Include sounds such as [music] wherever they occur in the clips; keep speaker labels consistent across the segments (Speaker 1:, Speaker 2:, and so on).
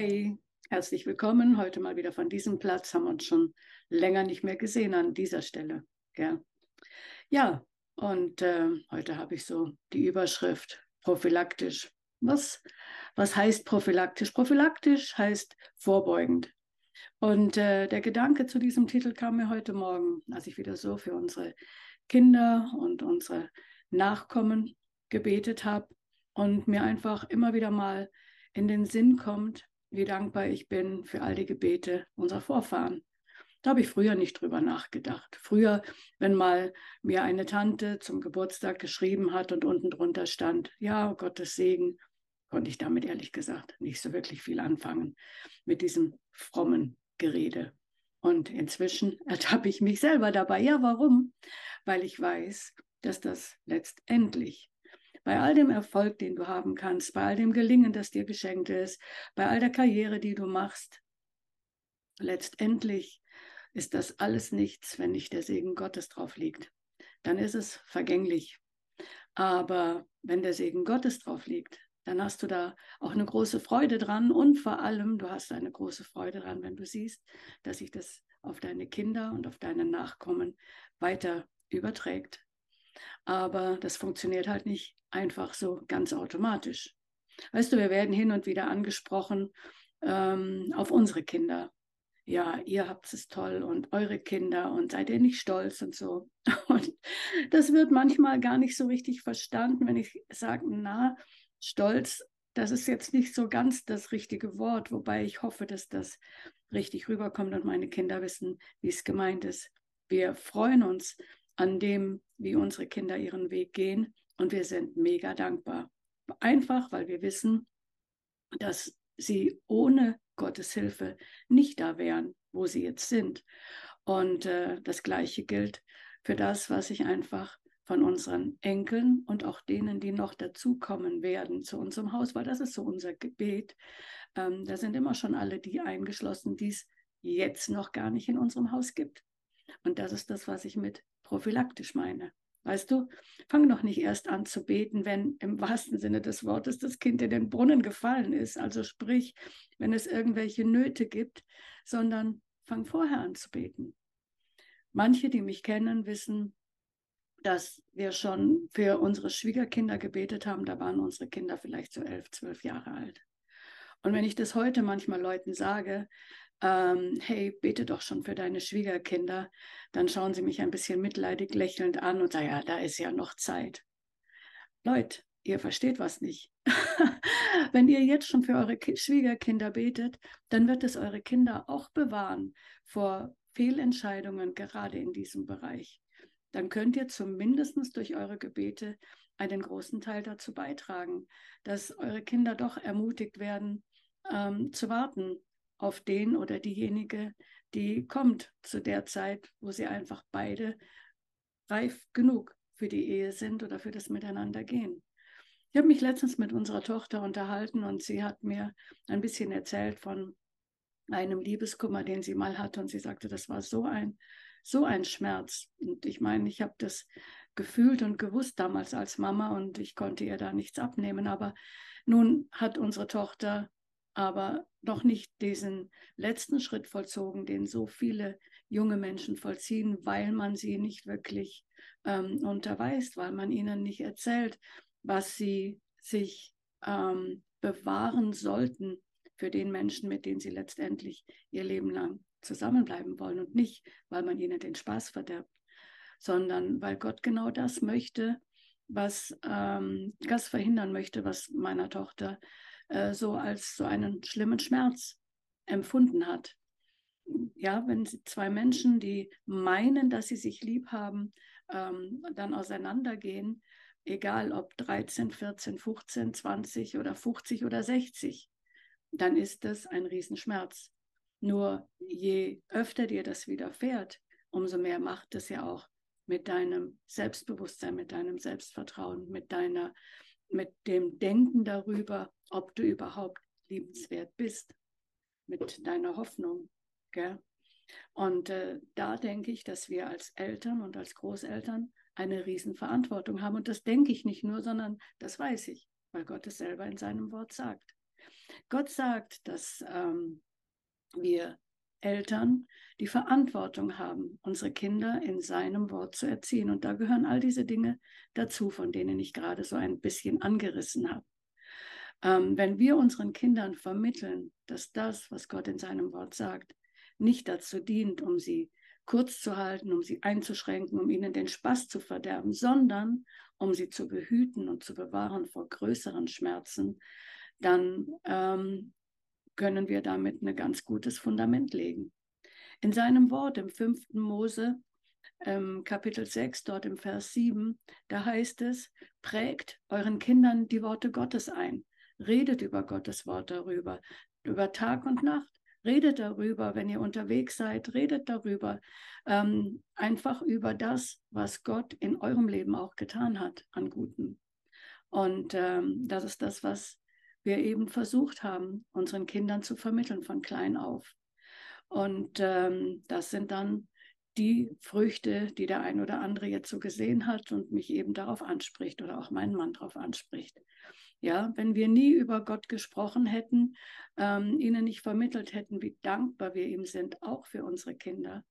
Speaker 1: Hi, herzlich willkommen. Heute mal wieder von diesem Platz. Haben wir uns schon länger nicht mehr gesehen an dieser Stelle. Gell? Ja, und äh, heute habe ich so die Überschrift prophylaktisch. Was, was heißt prophylaktisch? Prophylaktisch heißt vorbeugend. Und äh, der Gedanke zu diesem Titel kam mir heute Morgen, als ich wieder so für unsere Kinder und unsere Nachkommen gebetet habe und mir einfach immer wieder mal in den Sinn kommt, wie dankbar ich bin für all die Gebete unserer Vorfahren. Da habe ich früher nicht drüber nachgedacht. Früher, wenn mal mir eine Tante zum Geburtstag geschrieben hat und unten drunter stand, ja, Gottes Segen, konnte ich damit ehrlich gesagt nicht so wirklich viel anfangen mit diesem frommen Gerede. Und inzwischen [laughs] ertappe ich mich selber dabei. Ja, warum? Weil ich weiß, dass das letztendlich bei all dem Erfolg, den du haben kannst, bei all dem Gelingen, das dir geschenkt ist, bei all der Karriere, die du machst, letztendlich ist das alles nichts, wenn nicht der Segen Gottes drauf liegt. Dann ist es vergänglich. Aber wenn der Segen Gottes drauf liegt, dann hast du da auch eine große Freude dran und vor allem, du hast eine große Freude dran, wenn du siehst, dass sich das auf deine Kinder und auf deine Nachkommen weiter überträgt. Aber das funktioniert halt nicht einfach so ganz automatisch. Weißt du, wir werden hin und wieder angesprochen ähm, auf unsere Kinder. Ja, ihr habt es toll und eure Kinder und seid ihr nicht stolz und so. [laughs] Und das wird manchmal gar nicht so richtig verstanden, wenn ich sage, na, stolz, das ist jetzt nicht so ganz das richtige Wort, wobei ich hoffe, dass das richtig rüberkommt und meine Kinder wissen, wie es gemeint ist. Wir freuen uns an dem, wie unsere Kinder ihren Weg gehen und wir sind mega dankbar. Einfach, weil wir wissen, dass sie ohne Gottes Hilfe nicht da wären, wo sie jetzt sind. Und äh, das Gleiche gilt für das, was ich einfach von unseren Enkeln und auch denen, die noch dazukommen werden zu unserem Haus, weil das ist so unser Gebet. Ähm, da sind immer schon alle die eingeschlossen, die es jetzt noch gar nicht in unserem Haus gibt. Und das ist das, was ich mit prophylaktisch meine. Weißt du, fang doch nicht erst an zu beten, wenn im wahrsten Sinne des Wortes das Kind in den Brunnen gefallen ist. Also sprich, wenn es irgendwelche Nöte gibt, sondern fang vorher an zu beten. Manche, die mich kennen, wissen, dass wir schon für unsere Schwiegerkinder gebetet haben. Da waren unsere Kinder vielleicht so elf, zwölf Jahre alt. Und wenn ich das heute manchmal Leuten sage, ähm, hey, bete doch schon für deine Schwiegerkinder, dann schauen sie mich ein bisschen mitleidig lächelnd an und sagen, ja, da ist ja noch Zeit. Leute, ihr versteht was nicht. [laughs] Wenn ihr jetzt schon für eure Schwiegerkinder betet, dann wird es eure Kinder auch bewahren vor Fehlentscheidungen, gerade in diesem Bereich. Dann könnt ihr zumindest durch eure Gebete einen großen Teil dazu beitragen, dass eure Kinder doch ermutigt werden, ähm, zu warten auf den oder diejenige, die kommt zu der Zeit, wo sie einfach beide reif genug für die Ehe sind oder für das Miteinander gehen. Ich habe mich letztens mit unserer Tochter unterhalten und sie hat mir ein bisschen erzählt von einem Liebeskummer, den sie mal hatte und sie sagte, das war so ein so ein Schmerz. Und ich meine, ich habe das gefühlt und gewusst damals als Mama und ich konnte ihr da nichts abnehmen. Aber nun hat unsere Tochter aber noch nicht diesen letzten Schritt vollzogen, den so viele junge Menschen vollziehen, weil man sie nicht wirklich ähm, unterweist, weil man ihnen nicht erzählt, was sie sich ähm, bewahren sollten für den Menschen, mit denen sie letztendlich ihr Leben lang zusammenbleiben wollen und nicht, weil man ihnen den Spaß verderbt, sondern weil Gott genau das möchte, was ähm, das verhindern möchte, was meiner Tochter äh, so als so einen schlimmen Schmerz empfunden hat. Ja, wenn zwei Menschen, die meinen, dass sie sich lieb haben, ähm, dann auseinandergehen, egal ob 13, 14, 15, 20 oder 50 oder 60, dann ist das ein Riesenschmerz. Nur je öfter dir das widerfährt, umso mehr macht es ja auch mit deinem Selbstbewusstsein, mit deinem Selbstvertrauen, mit deiner mit dem Denken darüber, ob du überhaupt liebenswert bist, mit deiner Hoffnung. Gell? Und äh, da denke ich, dass wir als Eltern und als Großeltern eine Riesenverantwortung haben. Und das denke ich nicht nur, sondern das weiß ich, weil Gott es selber in seinem Wort sagt. Gott sagt, dass ähm, wir Eltern die Verantwortung haben, unsere Kinder in seinem Wort zu erziehen. Und da gehören all diese Dinge dazu, von denen ich gerade so ein bisschen angerissen habe. Ähm, wenn wir unseren Kindern vermitteln, dass das, was Gott in seinem Wort sagt, nicht dazu dient, um sie kurz zu halten, um sie einzuschränken, um ihnen den Spaß zu verderben, sondern um sie zu behüten und zu bewahren vor größeren Schmerzen, dann ähm, können wir damit ein ganz gutes Fundament legen. In seinem Wort im 5. Mose, ähm, Kapitel 6, dort im Vers 7, da heißt es, prägt euren Kindern die Worte Gottes ein, redet über Gottes Wort darüber, über Tag und Nacht. Redet darüber, wenn ihr unterwegs seid, redet darüber, ähm, einfach über das, was Gott in eurem Leben auch getan hat an Guten. Und ähm, das ist das, was wir eben versucht haben, unseren Kindern zu vermitteln von klein auf. Und ähm, das sind dann die Früchte, die der ein oder andere jetzt so gesehen hat und mich eben darauf anspricht oder auch meinen Mann darauf anspricht. Ja, wenn wir nie über Gott gesprochen hätten, ähm, ihnen nicht vermittelt hätten, wie dankbar wir ihm sind, auch für unsere Kinder,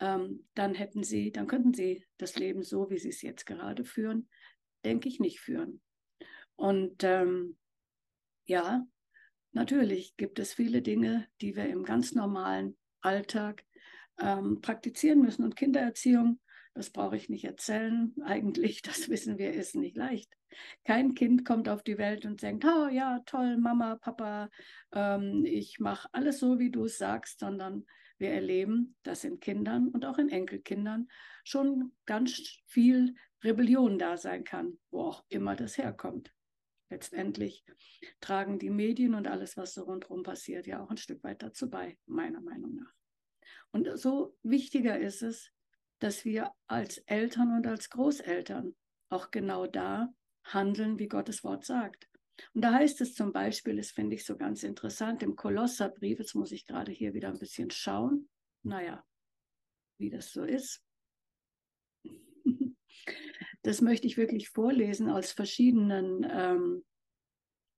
Speaker 1: ähm, dann hätten sie, dann könnten sie das Leben so, wie sie es jetzt gerade führen, denke ich, nicht führen. Und ähm, ja, natürlich gibt es viele Dinge, die wir im ganz normalen Alltag ähm, praktizieren müssen. Und Kindererziehung, das brauche ich nicht erzählen. [laughs] Eigentlich, das wissen wir, ist nicht leicht. Kein Kind kommt auf die Welt und denkt, oh ja, toll, Mama, Papa, ähm, ich mache alles so, wie du es sagst, sondern wir erleben, dass in Kindern und auch in Enkelkindern schon ganz viel Rebellion da sein kann, wo auch immer das herkommt letztendlich tragen die Medien und alles, was so rundherum passiert, ja auch ein Stück weit dazu bei, meiner Meinung nach. Und so wichtiger ist es, dass wir als Eltern und als Großeltern auch genau da handeln, wie Gottes Wort sagt. Und da heißt es zum Beispiel, das finde ich so ganz interessant, im Kolosserbrief, jetzt muss ich gerade hier wieder ein bisschen schauen, naja, wie das so ist. Das möchte ich wirklich vorlesen aus verschiedenen ähm,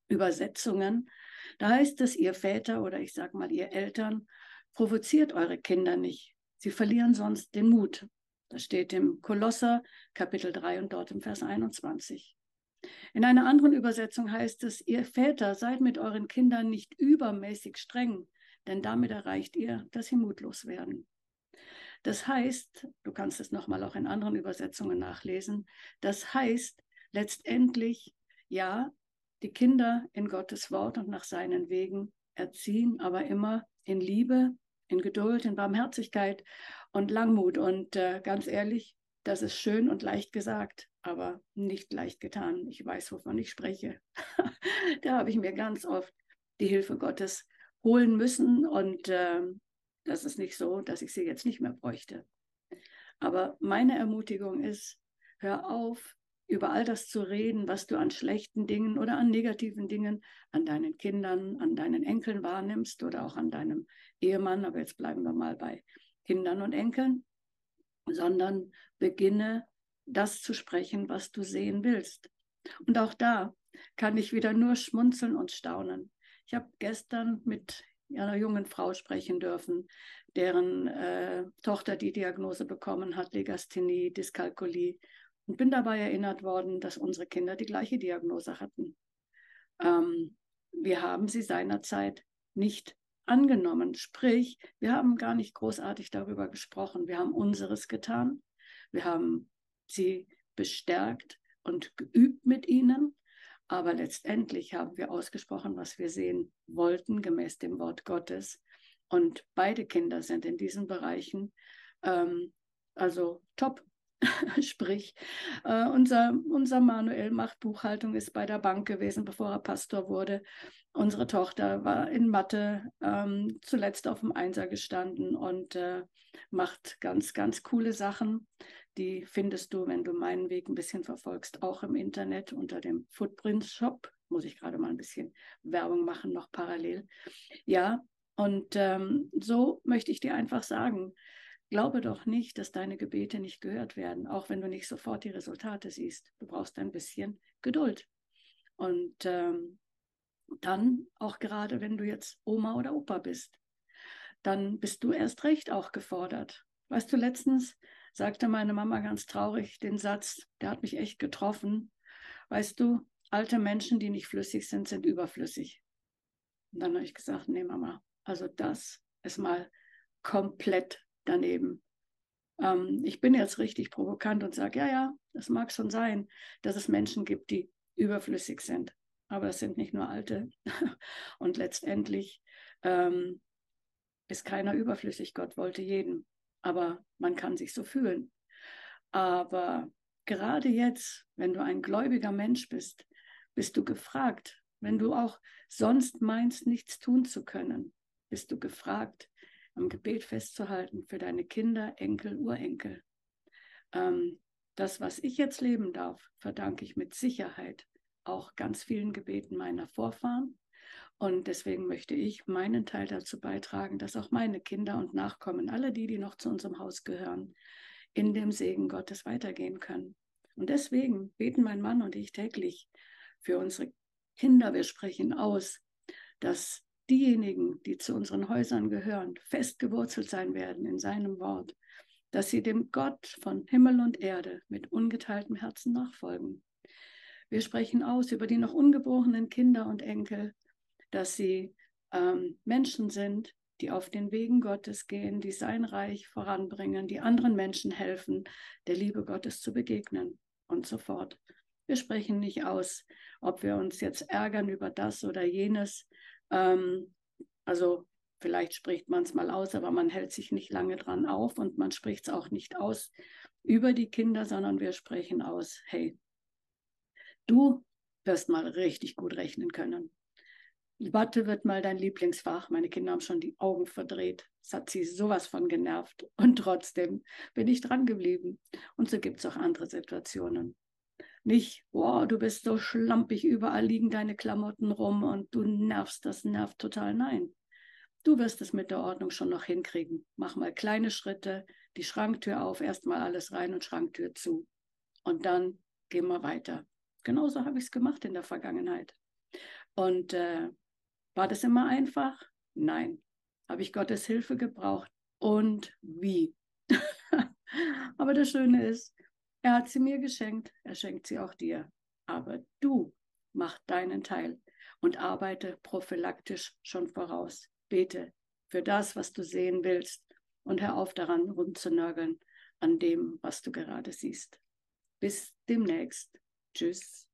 Speaker 1: Übersetzungen. Da heißt es, ihr Väter oder ich sage mal ihr Eltern, provoziert eure Kinder nicht. Sie verlieren sonst den Mut. Das steht im Kolosser Kapitel 3 und dort im Vers 21. In einer anderen Übersetzung heißt es, ihr Väter seid mit euren Kindern nicht übermäßig streng, denn damit erreicht ihr, dass sie mutlos werden. Das heißt, du kannst es nochmal auch in anderen Übersetzungen nachlesen, das heißt letztendlich, ja, die Kinder in Gottes Wort und nach seinen Wegen erziehen, aber immer in Liebe, in Geduld, in Barmherzigkeit und Langmut. Und äh, ganz ehrlich, das ist schön und leicht gesagt, aber nicht leicht getan. Ich weiß, wovon ich spreche. [laughs] da habe ich mir ganz oft die Hilfe Gottes holen müssen und äh, das ist nicht so, dass ich sie jetzt nicht mehr bräuchte. Aber meine Ermutigung ist, hör auf, über all das zu reden, was du an schlechten Dingen oder an negativen Dingen an deinen Kindern, an deinen Enkeln wahrnimmst oder auch an deinem Ehemann, aber jetzt bleiben wir mal bei Kindern und Enkeln, sondern beginne das zu sprechen, was du sehen willst. Und auch da kann ich wieder nur schmunzeln und staunen. Ich habe gestern mit einer jungen Frau sprechen dürfen, deren äh, Tochter die Diagnose bekommen hat, Legasthenie, Dyskalkulie. Und bin dabei erinnert worden, dass unsere Kinder die gleiche Diagnose hatten. Ähm, wir haben sie seinerzeit nicht angenommen. Sprich, wir haben gar nicht großartig darüber gesprochen. Wir haben unseres getan. Wir haben sie bestärkt und geübt mit ihnen. Aber letztendlich haben wir ausgesprochen, was wir sehen wollten, gemäß dem Wort Gottes. Und beide Kinder sind in diesen Bereichen ähm, also top. [laughs] Sprich, äh, unser, unser Manuel macht Buchhaltung, ist bei der Bank gewesen, bevor er Pastor wurde. Unsere Tochter war in Mathe ähm, zuletzt auf dem Einser gestanden und äh, macht ganz, ganz coole Sachen. Die findest du, wenn du meinen Weg ein bisschen verfolgst, auch im Internet unter dem Footprint Shop. Muss ich gerade mal ein bisschen Werbung machen, noch parallel. Ja, und ähm, so möchte ich dir einfach sagen, glaube doch nicht, dass deine Gebete nicht gehört werden, auch wenn du nicht sofort die Resultate siehst. Du brauchst ein bisschen Geduld. Und ähm, dann auch gerade, wenn du jetzt Oma oder Opa bist, dann bist du erst recht auch gefordert. Weißt du, letztens sagte meine Mama ganz traurig den Satz, der hat mich echt getroffen. Weißt du, alte Menschen, die nicht flüssig sind, sind überflüssig. Und dann habe ich gesagt, nee, Mama, also das ist mal komplett daneben. Ähm, ich bin jetzt richtig provokant und sage, ja, ja, das mag schon sein, dass es Menschen gibt, die überflüssig sind. Aber das sind nicht nur alte. [laughs] und letztendlich ähm, ist keiner überflüssig. Gott wollte jeden. Aber man kann sich so fühlen. Aber gerade jetzt, wenn du ein gläubiger Mensch bist, bist du gefragt. Wenn du auch sonst meinst, nichts tun zu können, bist du gefragt, am Gebet festzuhalten für deine Kinder, Enkel, Urenkel. Ähm, das, was ich jetzt leben darf, verdanke ich mit Sicherheit auch ganz vielen Gebeten meiner Vorfahren. Und deswegen möchte ich meinen Teil dazu beitragen, dass auch meine Kinder und Nachkommen, alle die, die noch zu unserem Haus gehören, in dem Segen Gottes weitergehen können. Und deswegen beten mein Mann und ich täglich für unsere Kinder. Wir sprechen aus, dass diejenigen, die zu unseren Häusern gehören, fest gewurzelt sein werden in seinem Wort, dass sie dem Gott von Himmel und Erde mit ungeteiltem Herzen nachfolgen. Wir sprechen aus über die noch ungeborenen Kinder und Enkel, dass sie ähm, Menschen sind, die auf den Wegen Gottes gehen, die sein Reich voranbringen, die anderen Menschen helfen, der Liebe Gottes zu begegnen und so fort. Wir sprechen nicht aus, ob wir uns jetzt ärgern über das oder jenes, ähm, also vielleicht spricht man es mal aus, aber man hält sich nicht lange dran auf und man spricht es auch nicht aus über die Kinder, sondern wir sprechen aus, hey, du wirst mal richtig gut rechnen können. Mathe wird mal dein Lieblingsfach. Meine Kinder haben schon die Augen verdreht. Es hat sie sowas von genervt. Und trotzdem bin ich dran geblieben. Und so gibt es auch andere Situationen. Nicht, wow, du bist so schlampig, überall liegen deine Klamotten rum und du nervst, das nervt total. Nein, du wirst es mit der Ordnung schon noch hinkriegen. Mach mal kleine Schritte, die Schranktür auf, erstmal alles rein und Schranktür zu. Und dann gehen wir weiter. Genauso habe ich es gemacht in der Vergangenheit. Und äh, war das immer einfach? Nein. Habe ich Gottes Hilfe gebraucht? Und wie? [laughs] Aber das Schöne ist, er hat sie mir geschenkt, er schenkt sie auch dir. Aber du mach deinen Teil und arbeite prophylaktisch schon voraus. Bete für das, was du sehen willst und hör auf daran rumzunörgeln an dem, was du gerade siehst. Bis demnächst. Tschüss.